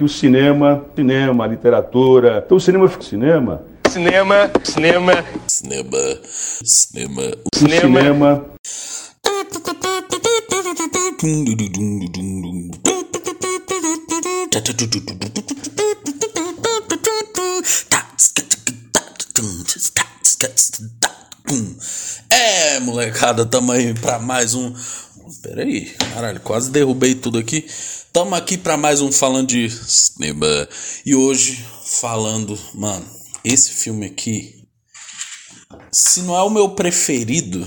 que o cinema, cinema, literatura, então o cinema, cinema, cinema, cinema, cinema, cinema, o cinema. É, molecada, tamo aí pra mais um. Pera aí, caralho, quase derrubei tudo aqui. Tamo aqui pra mais um falando de cinema. E hoje falando, mano, esse filme aqui, se não é o meu preferido,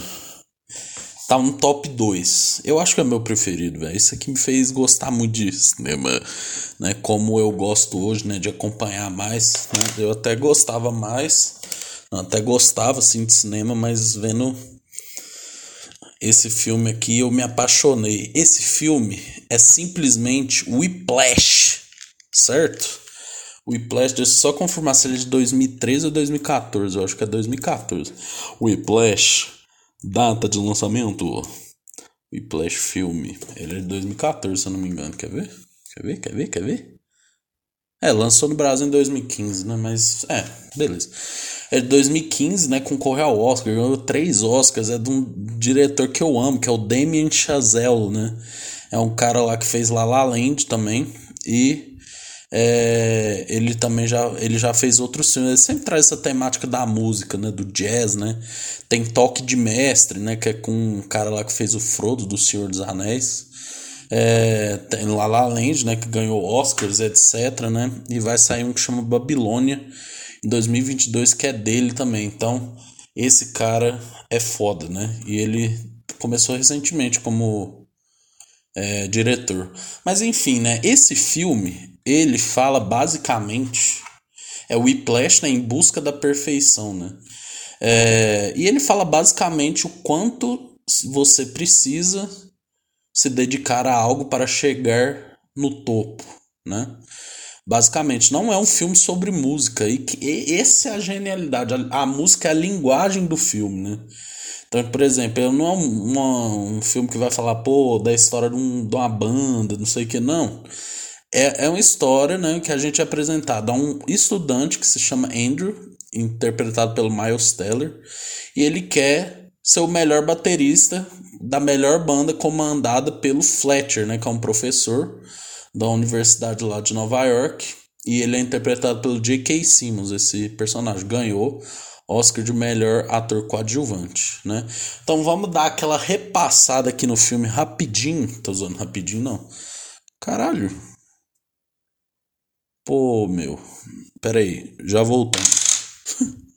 tá um top 2. Eu acho que é meu preferido, velho. Isso aqui me fez gostar muito de cinema, né? Como eu gosto hoje, né? De acompanhar mais. Né? Eu até gostava mais, até gostava assim de cinema, mas vendo esse filme aqui eu me apaixonei. Esse filme é simplesmente Whiplash, certo? Whiplash, deixa eu só confirmar se ele é de 2013 ou 2014. Eu acho que é 2014. Whiplash Data de lançamento: Whiplash filme. Ele é de 2014, se eu não me engano. Quer ver? Quer ver? Quer ver? Quer ver? É, lançou no Brasil em 2015, né? Mas, é, beleza. É de 2015, né? Concorreu ao Oscar, ganhou três Oscars. É de um diretor que eu amo, que é o Damien Chazelle, né? É um cara lá que fez La La Land também. E é, ele também já, ele já fez outros filmes. Ele sempre traz essa temática da música, né? Do jazz, né? Tem Toque de Mestre, né? Que é com um cara lá que fez o Frodo do Senhor dos Anéis. É, tem La La Land, né? Que ganhou Oscars, etc, né? E vai sair um que chama Babilônia em 2022, que é dele também. Então, esse cara é foda, né? E ele começou recentemente como é, diretor. Mas enfim, né? Esse filme ele fala basicamente é o Whiplash né, em busca da perfeição, né? É, e ele fala basicamente o quanto você precisa se dedicar a algo para chegar no topo, né? Basicamente, não é um filme sobre música e, que, e essa é a genialidade. A, a, música é a linguagem do filme, né? Então, por exemplo, não é um, uma, um filme que vai falar, pô, da história de, um, de uma banda, não sei o que, não. É, é uma história né, que a gente é apresentado a um estudante que se chama Andrew, interpretado pelo Miles Teller, e ele quer ser o melhor baterista da melhor banda comandada pelo Fletcher, né, que é um professor da universidade lá de Nova York, e ele é interpretado pelo J.K. Simmons, esse personagem ganhou Oscar de melhor ator coadjuvante, né? Então vamos dar aquela repassada aqui no filme rapidinho, tô usando rapidinho não. Caralho, Pô, meu. Pera aí, já voltando.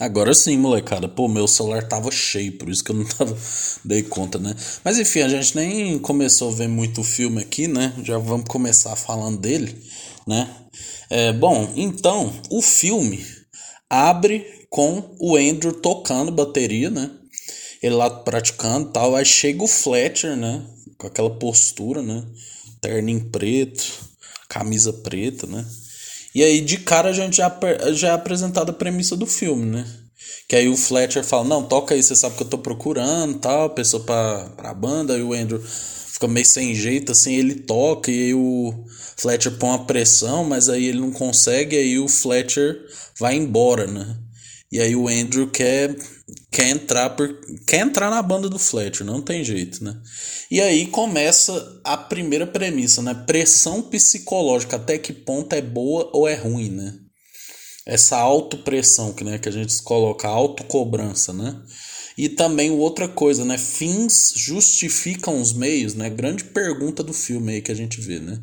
Agora sim, molecada. Pô, meu celular tava cheio, por isso que eu não tava dei conta, né? Mas enfim, a gente nem começou a ver muito filme aqui, né? Já vamos começar falando dele, né? É, bom, então, o filme abre com o Andrew tocando bateria, né? Ele lá praticando tal. Aí chega o Fletcher, né? Com aquela postura, né? Terno em preto camisa preta, né? E aí, de cara, a gente já, já é apresentado a premissa do filme, né? Que aí o Fletcher fala, não, toca aí, você sabe que eu tô procurando, tal, pessoa pra, pra banda, e o Andrew fica meio sem jeito, assim, ele toca, e aí o Fletcher põe uma pressão, mas aí ele não consegue, e aí o Fletcher vai embora, né? E aí o Andrew quer, quer entrar por, quer entrar na banda do Fletcher, não tem jeito, né? E aí começa a primeira premissa, né? Pressão psicológica, até que ponto é boa ou é ruim, né? Essa autopressão que, né, que a gente coloca, autocobrança, né? E também outra coisa, né? Fins justificam os meios, né? Grande pergunta do filme aí que a gente vê, né?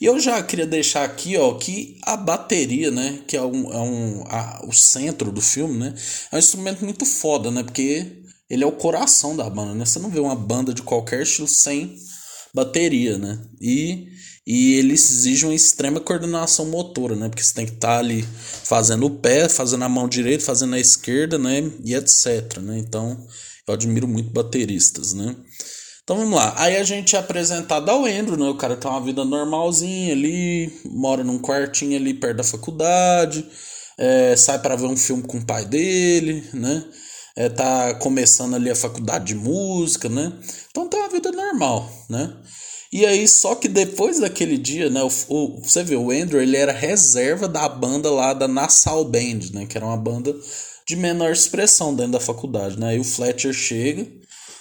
E eu já queria deixar aqui, ó, que a bateria, né, que é, um, é um, a, o centro do filme, né, é um instrumento muito foda, né, porque ele é o coração da banda, né, você não vê uma banda de qualquer estilo sem bateria, né, e, e ele exige uma extrema coordenação motora, né, porque você tem que estar tá ali fazendo o pé, fazendo a mão direita, fazendo a esquerda, né, e etc, né, então eu admiro muito bateristas, né. Então vamos lá. Aí a gente é apresentado ao Andrew, né? O cara tem uma vida normalzinha ali, mora num quartinho ali perto da faculdade, é, sai para ver um filme com o pai dele, né? É, tá começando ali a faculdade de música, né? Então tem uma vida normal, né? E aí, só que depois daquele dia, né, o, o, você vê, o Andrew, ele era reserva da banda lá da Nassau Band, né, que era uma banda de menor expressão dentro da faculdade, né, aí o Fletcher chega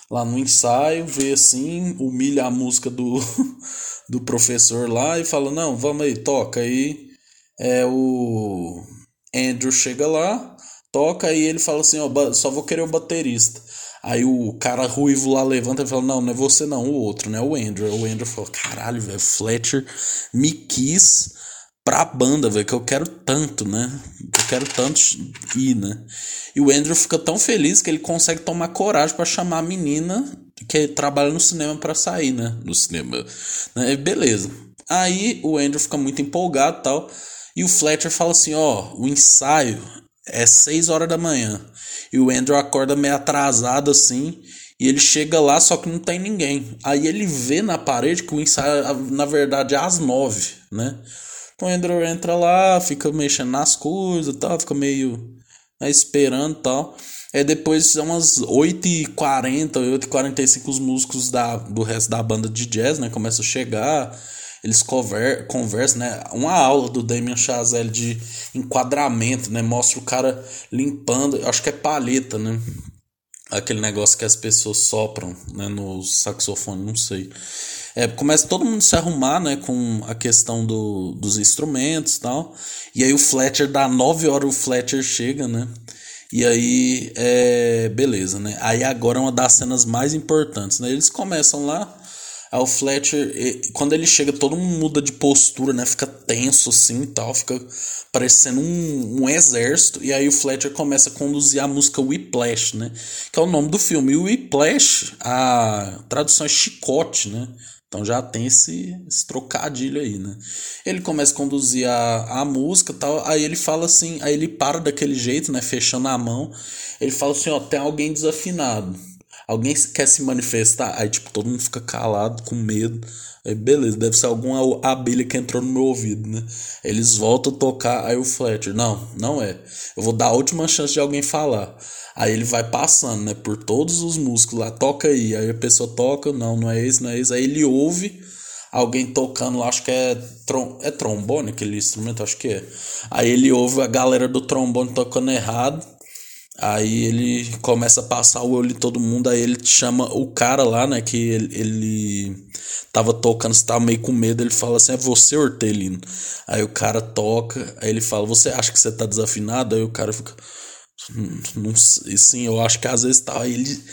lá no ensaio, vê assim, humilha a música do, do professor lá e fala, não, vamos aí, toca aí, é o Andrew chega lá, toca e ele fala assim, ó, só vou querer o baterista. Aí o cara ruivo lá levanta e fala: Não, não é você não, o outro, né? O Andrew. O Andrew falou: Caralho, velho, Fletcher me quis pra banda, velho, que eu quero tanto, né? Quero tanto ir, né? E o Andrew fica tão feliz que ele consegue tomar coragem para chamar a menina que trabalha no cinema para sair, né? No cinema. Né? Beleza. Aí o Andrew fica muito empolgado e tal. E o Fletcher fala assim: Ó, o ensaio é 6 horas da manhã. E o Andrew acorda meio atrasado assim. E ele chega lá, só que não tem ninguém. Aí ele vê na parede que o ensaio, na verdade, é às nove, né? O Andrew entra lá, fica mexendo nas coisas e tal, fica meio né, esperando e tal. É depois umas 8h40, 8h45 os músicos da, do resto da banda de jazz, né? Começam a chegar eles conver, conversam, né? Uma aula do Damien Chazelle de enquadramento, né? Mostra o cara limpando, acho que é paleta, né? Aquele negócio que as pessoas sopram, né? No saxofone, não sei. É, começa todo mundo se arrumar, né? Com a questão do, dos instrumentos e tal. E aí o Fletcher, dá 9 horas o Fletcher chega, né? E aí, é, beleza, né? Aí agora é uma das cenas mais importantes, né? Eles começam lá Aí o Fletcher, quando ele chega, todo mundo muda de postura, né? Fica tenso assim e tal, fica parecendo um, um exército. E aí o Fletcher começa a conduzir a música Whiplash, né? Que é o nome do filme. E o Whiplash, a tradução é chicote, né? Então já tem esse, esse trocadilho aí, né? Ele começa a conduzir a, a música tal, aí ele fala assim, aí ele para daquele jeito, né? Fechando a mão. Ele fala assim, ó, tem alguém desafinado. Alguém quer se manifestar? Aí, tipo, todo mundo fica calado, com medo. Aí, beleza, deve ser alguma abelha que entrou no meu ouvido, né? Eles voltam a tocar, aí o Fletcher, não, não é. Eu vou dar a última chance de alguém falar. Aí ele vai passando, né, por todos os músicos lá, toca aí. Aí a pessoa toca, não, não é esse, não é esse. Aí ele ouve alguém tocando lá, acho que é, trom é trombone aquele instrumento, acho que é. Aí ele ouve a galera do trombone tocando errado. Aí ele começa a passar o olho de todo mundo, aí ele chama o cara lá, né, que ele, ele tava tocando, você tava meio com medo, ele fala assim, é você, Hortelino. Aí o cara toca, aí ele fala, você acha que você tá desafinado? Aí o cara fica, hum, não sei, sim, eu acho que às vezes tá, aí ele,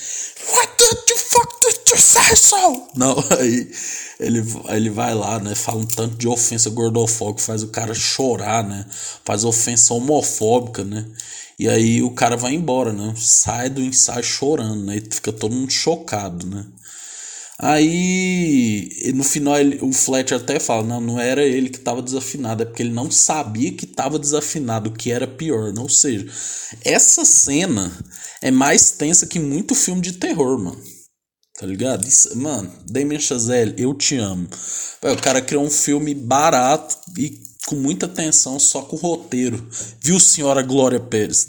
what the fuck did you say so? Não, aí ele, aí ele vai lá, né, fala um tanto de ofensa gordofóbica, faz o cara chorar, né, faz ofensa homofóbica, né, e aí o cara vai embora, né? Sai do ensaio chorando, né? E fica todo mundo chocado, né? Aí, no final, ele, o Fletcher até fala: não, não era ele que estava desafinado, é porque ele não sabia que estava desafinado, o que era pior. Ou seja, essa cena é mais tensa que muito filme de terror, mano. Tá ligado? Isso, mano, Damien Chazelle, eu te amo. O cara criou um filme barato e com muita atenção, só com o roteiro. Viu, senhora Glória Pérez?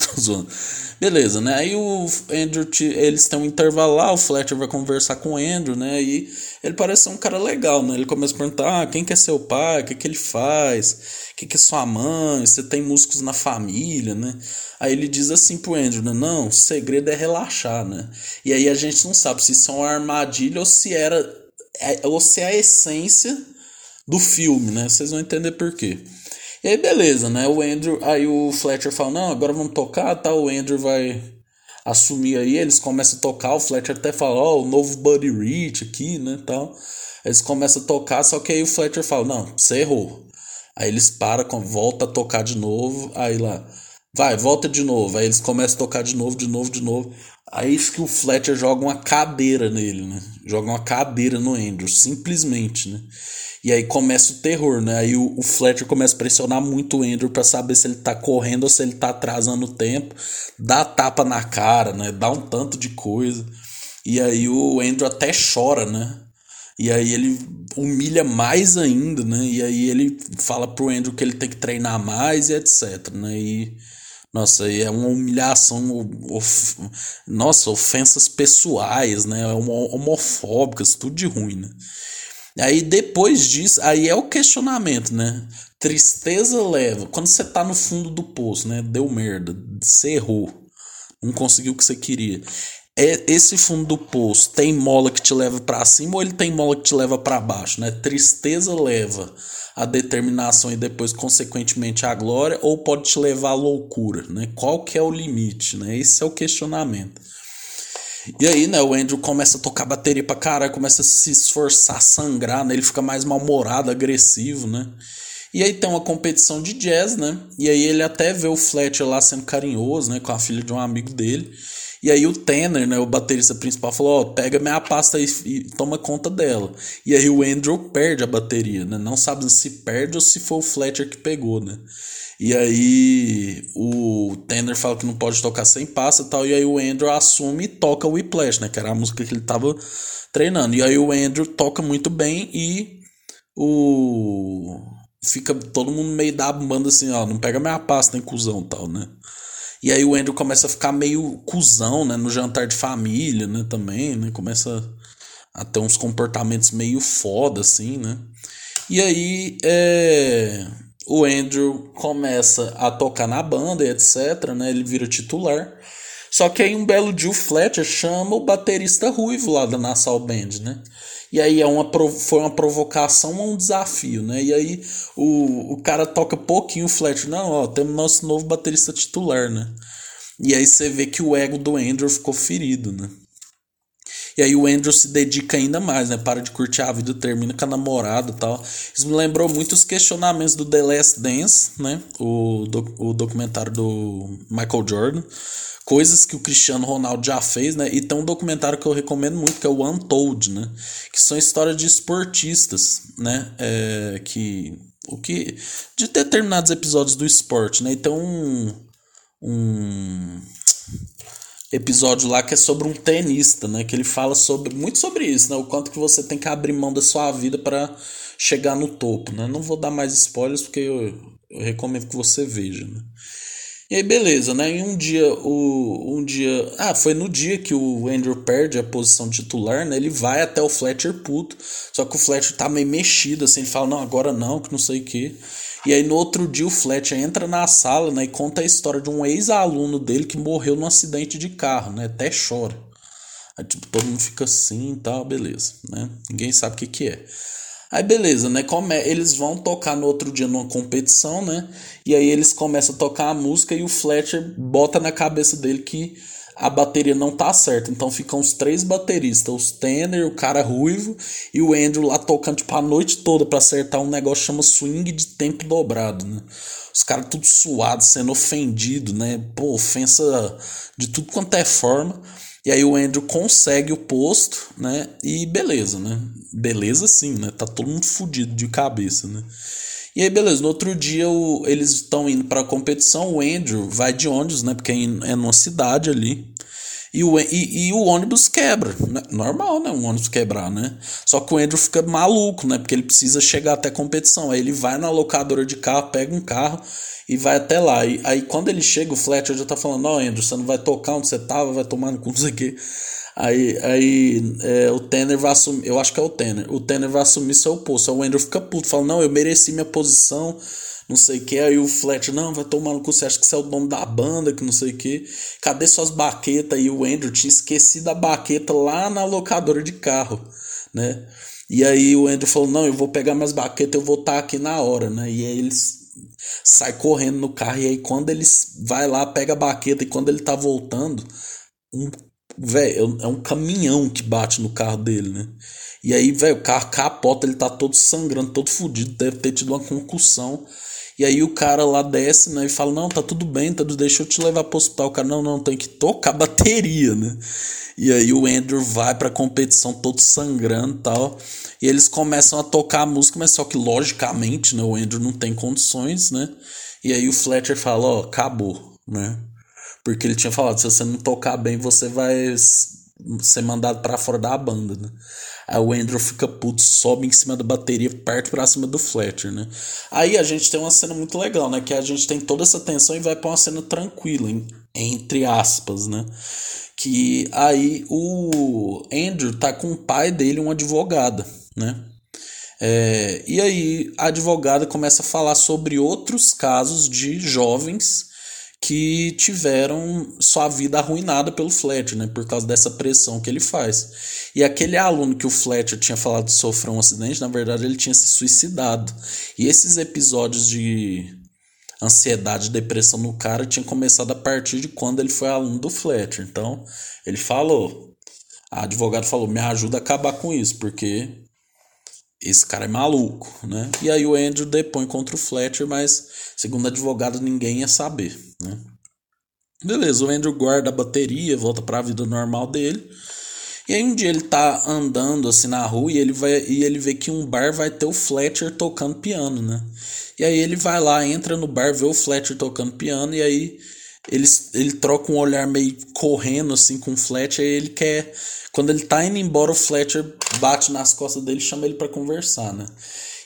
Beleza, né? Aí o Andrew, eles têm um intervalo lá, o Fletcher vai conversar com o Andrew, né? E ele parece ser um cara legal, né? Ele começa a perguntar: ah, quem que é seu pai? O que, que ele faz? O que, que é sua mãe? Você tem músicos na família, né? Aí ele diz assim pro Andrew, né? Não, o segredo é relaxar, né? E aí a gente não sabe se isso é uma armadilha ou se era. É, ou se é a essência do filme, né? Vocês vão entender por quê. E aí, beleza, né? O Andrew, aí o Fletcher fala: Não, agora vamos tocar, tá? O Andrew vai assumir aí. Eles começam a tocar. O Fletcher até fala: Ó, oh, o novo Buddy Rich aqui, né? Tal. Eles começam a tocar, só que aí o Fletcher fala: Não, você errou. Aí eles param, volta a tocar de novo. Aí lá, vai, volta de novo. Aí eles começam a tocar de novo, de novo, de novo. Aí que o Fletcher joga uma cadeira nele, né? Joga uma cadeira no Andrew, simplesmente, né? E aí começa o terror, né? Aí o, o Fletcher começa a pressionar muito o Andrew para saber se ele tá correndo ou se ele tá atrasando o tempo. Dá tapa na cara, né? Dá um tanto de coisa. E aí o Andrew até chora, né? E aí ele humilha mais ainda, né? E aí ele fala pro Andrew que ele tem que treinar mais e etc, né? E nossa, é uma humilhação, of, nossa, ofensas pessoais, né? Homofóbicas, tudo de ruim, né? Aí depois disso, aí é o questionamento, né? Tristeza leva. Quando você tá no fundo do poço, né? Deu merda, você errou, não conseguiu o que você queria. É, esse fundo do poço tem mola que te leva para cima ou ele tem mola que te leva para baixo, né? Tristeza leva a determinação e depois consequentemente a glória ou pode te levar à loucura, né? Qual que é o limite, né? Esse é o questionamento. E aí, né, o Andrew começa a tocar bateria pra caralho, começa a se esforçar, sangrar, né? Ele fica mais mal-humorado, agressivo, né? E aí tem uma competição de jazz, né? E aí ele até vê o Fletcher lá sendo carinhoso, né, com a filha de um amigo dele. E aí o Tanner, né, o baterista principal, falou: oh, pega minha pasta e, e, toma conta dela. E aí o Andrew perde a bateria, né? Não sabe se perde ou se foi o Fletcher que pegou, né? E aí o Tanner fala que não pode tocar sem pasta e tal. E aí o Andrew assume e toca o Whiplash, né? Que era a música que ele tava treinando. E aí o Andrew toca muito bem e o. Fica todo mundo meio da banda assim, ó, não pega minha pasta, tem cuzão tal, né? E aí o Andrew começa a ficar meio cuzão, né? No jantar de família, né? Também, né? Começa a ter uns comportamentos meio foda, assim, né? E aí é, o Andrew começa a tocar na banda e etc, né? Ele vira titular. Só que aí um belo o Fletcher chama o baterista ruivo lá da Nassau Band, né? E aí é uma, foi uma provocação ou um desafio, né? E aí o, o cara toca pouquinho o Fletcher. Não, ó, temos nosso novo baterista titular, né? E aí você vê que o ego do Andrew ficou ferido, né? E aí o Andrew se dedica ainda mais, né? Para de curtir a vida, termina com a namorada e tal. Isso me lembrou muito os questionamentos do The Last Dance, né? O, o documentário do Michael Jordan coisas que o Cristiano Ronaldo já fez, né? E tem um documentário que eu recomendo muito, que é o Untold, né? Que são histórias de esportistas, né? É, que o que de determinados episódios do esporte, né? Então um, um episódio lá que é sobre um tenista, né? Que ele fala sobre muito sobre isso, né? O quanto que você tem que abrir mão da sua vida para chegar no topo, né? Não vou dar mais spoilers porque eu, eu recomendo que você veja, né? E aí, beleza, né? E um dia, o, um dia. Ah, foi no dia que o Andrew perde a posição titular, né? Ele vai até o Fletcher puto. Só que o Fletcher tá meio mexido, assim. Ele fala, não, agora não, que não sei o quê. E aí, no outro dia, o Fletcher entra na sala, né? E conta a história de um ex-aluno dele que morreu num acidente de carro, né? Até chora. Aí, tipo, todo mundo fica assim e tal, beleza, né? Ninguém sabe o que que é. Aí beleza, né? Come... Eles vão tocar no outro dia numa competição, né? E aí eles começam a tocar a música e o Fletcher bota na cabeça dele que a bateria não tá certa. Então ficam os três bateristas, os Tanner, o cara ruivo e o Andrew lá tocando tipo a noite toda para acertar um negócio que chama swing de tempo dobrado, né? Os caras tudo suados, sendo ofendido, né? Pô, ofensa de tudo quanto é forma. E aí o Andrew consegue o posto, né? E beleza, né? Beleza sim, né? Tá todo mundo fudido de cabeça, né? E aí, beleza, no outro dia o, eles estão indo para a competição, o Andrew vai de ônibus, né? Porque é numa cidade ali. E o, e, e o ônibus quebra. Né? Normal, né? Um ônibus quebrar, né? Só que o Andrew fica maluco, né? Porque ele precisa chegar até a competição. Aí ele vai na locadora de carro, pega um carro e vai até lá. E aí quando ele chega, o Fletcher já tá falando, ó, Andrew, você não vai tocar onde você tava, vai tomar no cu, não sei o quê. Aí, aí é, o Tanner vai assumir, eu acho que é o Tanner, o Tanner vai assumir seu posto. Aí o Andrew fica puto, fala, não, eu mereci minha posição, não sei o que. Aí o Fletcher, não, vai tomar no cu, você acha que você é o dono da banda, que não sei o que. Cadê suas baquetas? E o Andrew tinha esquecido a baqueta lá na locadora de carro, né? E aí o Andrew falou, não, eu vou pegar minhas baquetas, eu vou estar tá aqui na hora, né? E aí eles sai correndo no carro e aí quando ele vai lá, pega a baqueta e quando ele tá voltando, um velho, é um caminhão que bate no carro dele, né? E aí, velho, o carro capota, ele tá todo sangrando, todo fudido, deve ter tido uma concussão. E aí o cara lá desce, né, e fala: "Não, tá tudo bem, tá, deixa eu te levar pro hospital". O cara: "Não, não, tem que tocar bateria, né?" E aí o Andrew vai pra competição todo sangrando, tal. E eles começam a tocar a música, mas só que logicamente, né, o Andrew não tem condições, né? E aí o Fletcher fala, ó, acabou, né? Porque ele tinha falado, se você não tocar bem, você vai ser mandado para fora da banda, né? Aí o Andrew fica puto, sobe em cima da bateria, parte pra cima do Fletcher, né? Aí a gente tem uma cena muito legal, né? Que a gente tem toda essa tensão e vai pra uma cena tranquila, em, entre aspas, né? Que aí o Andrew tá com o pai dele, uma advogada, né? É, e aí a advogada começa a falar sobre outros casos de jovens que tiveram sua vida arruinada pelo Fletcher, né, por causa dessa pressão que ele faz. E aquele aluno que o Fletcher tinha falado sofreu um acidente, na verdade ele tinha se suicidado. E esses episódios de ansiedade, depressão no cara tinha começado a partir de quando ele foi aluno do Fletcher. Então, ele falou, a advogada falou: "Me ajuda a acabar com isso, porque esse cara é maluco, né? E aí o Andrew depõe contra o Fletcher, mas segundo advogado ninguém ia saber, né? Beleza, o Andrew guarda a bateria, volta para a vida normal dele. E aí um dia ele tá andando assim na rua e ele vai e ele vê que um bar vai ter o Fletcher tocando piano, né? E aí ele vai lá, entra no bar, vê o Fletcher tocando piano e aí ele, ele troca um olhar meio correndo assim com o Fletcher e ele quer quando ele tá indo embora, o Fletcher bate nas costas dele e chama ele para conversar, né?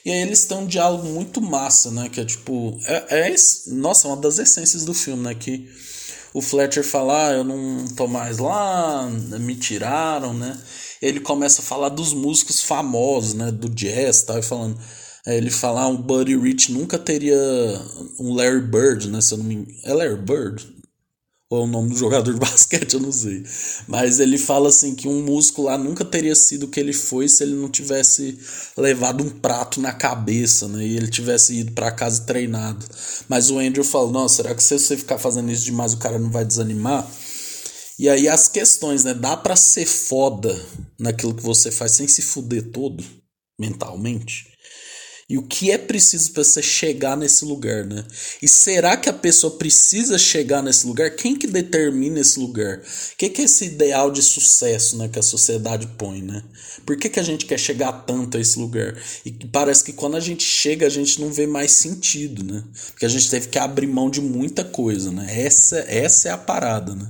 E aí eles têm um diálogo muito massa, né? Que é tipo. É, é, nossa, uma das essências do filme, né? Que o Fletcher fala, ah, eu não tô mais lá, me tiraram, né? Ele começa a falar dos músicos famosos, né? Do jazz, tá? E falando. É, ele fala, ah, o Buddy Rich nunca teria um Larry Bird, né? Se eu não me... É Larry Bird? ou é o nome do jogador de basquete, eu não sei. Mas ele fala assim que um músico lá nunca teria sido o que ele foi se ele não tivesse levado um prato na cabeça, né? E ele tivesse ido para casa treinado. Mas o Andrew falou: "Nossa, será que se você ficar fazendo isso demais o cara não vai desanimar?" E aí as questões, né? Dá para ser foda naquilo que você faz sem se fuder todo mentalmente? E o que é preciso para você chegar nesse lugar, né? E será que a pessoa precisa chegar nesse lugar? Quem que determina esse lugar? O que, que é esse ideal de sucesso né, que a sociedade põe, né? Por que, que a gente quer chegar tanto a esse lugar? E parece que quando a gente chega, a gente não vê mais sentido, né? Porque a gente teve que abrir mão de muita coisa, né? Essa, essa é a parada, né?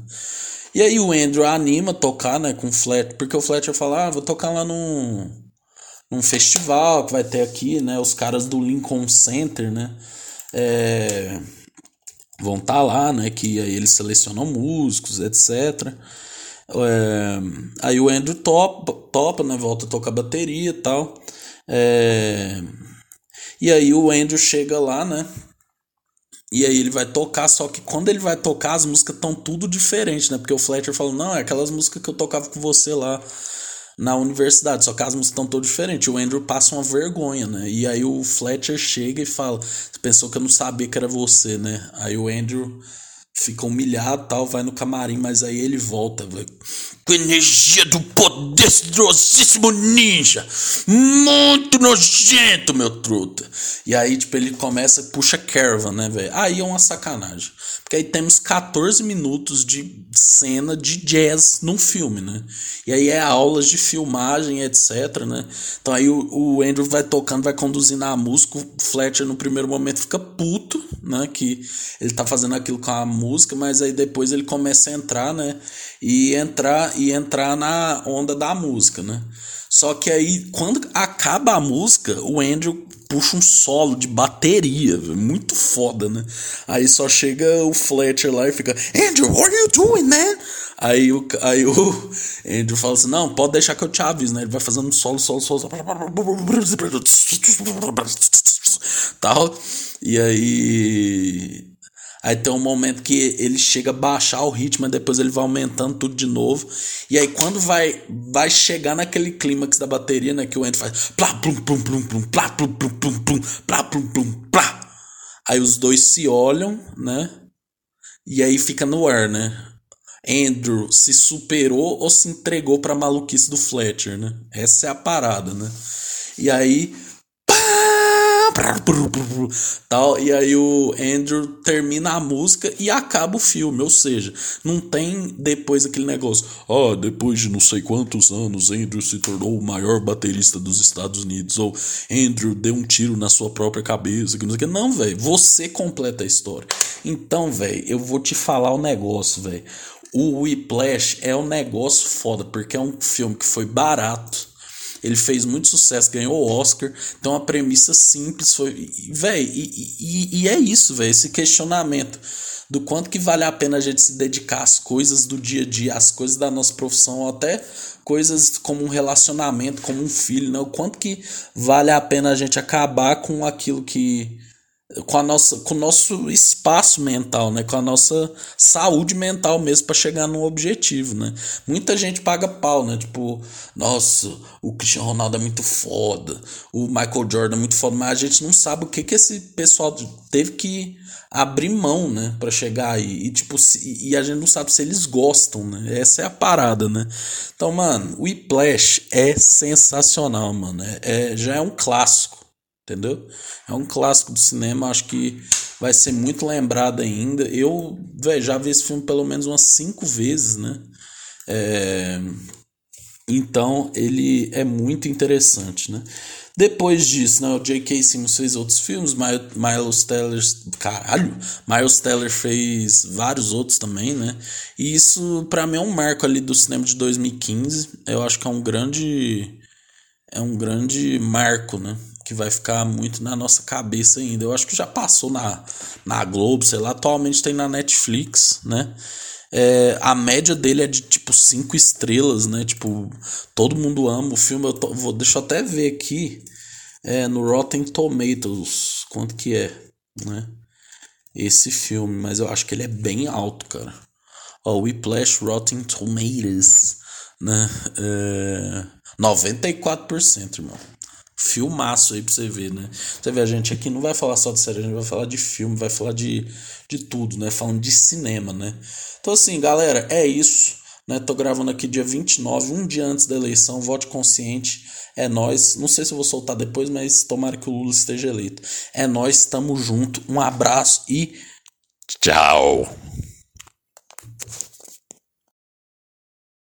E aí o Andrew anima a tocar, né, com o Fletcher, porque o Fletcher fala, ah, vou tocar lá no um festival que vai ter aqui, né? Os caras do Lincoln Center, né? É, vão estar tá lá, né? Que aí eles selecionam músicos, etc. É, aí o Andrew topa, topa, né? Volta a tocar bateria e tal. É, e aí o Andrew chega lá, né? E aí ele vai tocar, só que quando ele vai tocar, as músicas estão tudo diferente, né? Porque o Fletcher falou, não, é aquelas músicas que eu tocava com você lá na universidade, só que as músicas estão todas diferentes. O Andrew passa uma vergonha, né? E aí o Fletcher chega e fala: Você pensou que eu não sabia que era você, né? Aí o Andrew fica humilhado tal, vai no camarim, mas aí ele volta, com energia do poderosíssimo ninja, muito nojento, meu truta. E aí, tipo, ele começa, puxa Caravan, né, velho? Aí é uma sacanagem. Porque aí temos 14 minutos de cena de jazz num filme, né? E aí é aulas de filmagem, etc, né? Então aí o, o Andrew vai tocando, vai conduzindo a música, o Fletcher no primeiro momento fica puto, né? Que ele tá fazendo aquilo com a música, mas aí depois ele começa a entrar, né? E entrar, e entrar na onda da música, né? Só que aí, quando acaba a música, o Andrew puxa um solo de bateria, muito foda, né? Aí só chega o Fletcher lá e fica, Andrew, what are you doing, man? Aí o, aí o Andrew fala assim, não, pode deixar que eu te aviso, né? Ele vai fazendo solo, solo, solo, tal. E aí Aí tem um momento que ele chega a baixar o ritmo, depois ele vai aumentando tudo de novo. E aí quando vai vai chegar naquele clímax da bateria, né, que o Endo faz plá plum plum plum plum plá plum plum plum plum plá plum plum plá. Aí os dois se olham, né? E aí fica no ar, né? Andrew se superou ou se entregou para maluquice do Fletcher, né? Essa é a parada, né? E aí tal e aí o Andrew termina a música e acaba o filme, ou seja, não tem depois aquele negócio, ó, oh, depois de não sei quantos anos Andrew se tornou o maior baterista dos Estados Unidos ou Andrew deu um tiro na sua própria cabeça, que não sei que, não, velho, você completa a história. Então, velho, eu vou te falar o negócio, velho. O Whiplash é um negócio foda, porque é um filme que foi barato Ele fez muito sucesso, ganhou o Oscar. Então a premissa simples foi. Véi, e, e, e é isso, velho. Esse questionamento do quanto que vale a pena a gente se dedicar às coisas do dia a dia, às coisas da nossa profissão, até coisas como um relacionamento, como um filho, né? O quanto que vale a pena a gente acabar com aquilo que com a nossa com o nosso espaço mental, né, com a nossa saúde mental mesmo para chegar num objetivo, né? Muita gente paga pau, né? Tipo, nossa, o Cristiano Ronaldo é muito foda, o Michael Jordan é muito foda, mas a gente não sabe o que que esse pessoal teve que abrir mão, né, para chegar aí. E tipo, se, e a gente não sabe se eles gostam, né? Essa é a parada, né? Então, mano, o Whiplash é sensacional, mano. É, é já é um clássico entendeu? É um clássico do cinema, acho que vai ser muito lembrado ainda. Eu véio, já vi esse filme pelo menos umas cinco vezes, né? É... Então ele é muito interessante, né? Depois disso, né, o J.K. Simmons fez outros filmes, Miles Teller, caralho, Miles Teller fez vários outros também, né? E isso para mim é um marco ali do cinema de 2015. Eu acho que é um grande é um grande marco, né? Que vai ficar muito na nossa cabeça ainda. Eu acho que já passou na, na Globo, sei lá, atualmente tem na Netflix, né? É, a média dele é de tipo 5 estrelas, né? Tipo, todo mundo ama o filme. Eu tô, vou, deixa eu até ver aqui é, no Rotten Tomatoes quanto que é, né? Esse filme, mas eu acho que ele é bem alto, cara. Ó, Whiplash Rotten Tomatoes, né? É, 94%, irmão filmaço aí pra você ver, né? Você vê, a gente aqui não vai falar só de série, a gente vai falar de filme, vai falar de, de tudo, né? Falando de cinema, né? Então, assim, galera, é isso. Né? Tô gravando aqui dia 29, um dia antes da eleição. Vote consciente. É nós. Não sei se eu vou soltar depois, mas tomara que o Lula esteja eleito. É nós, tamo junto. Um abraço e tchau.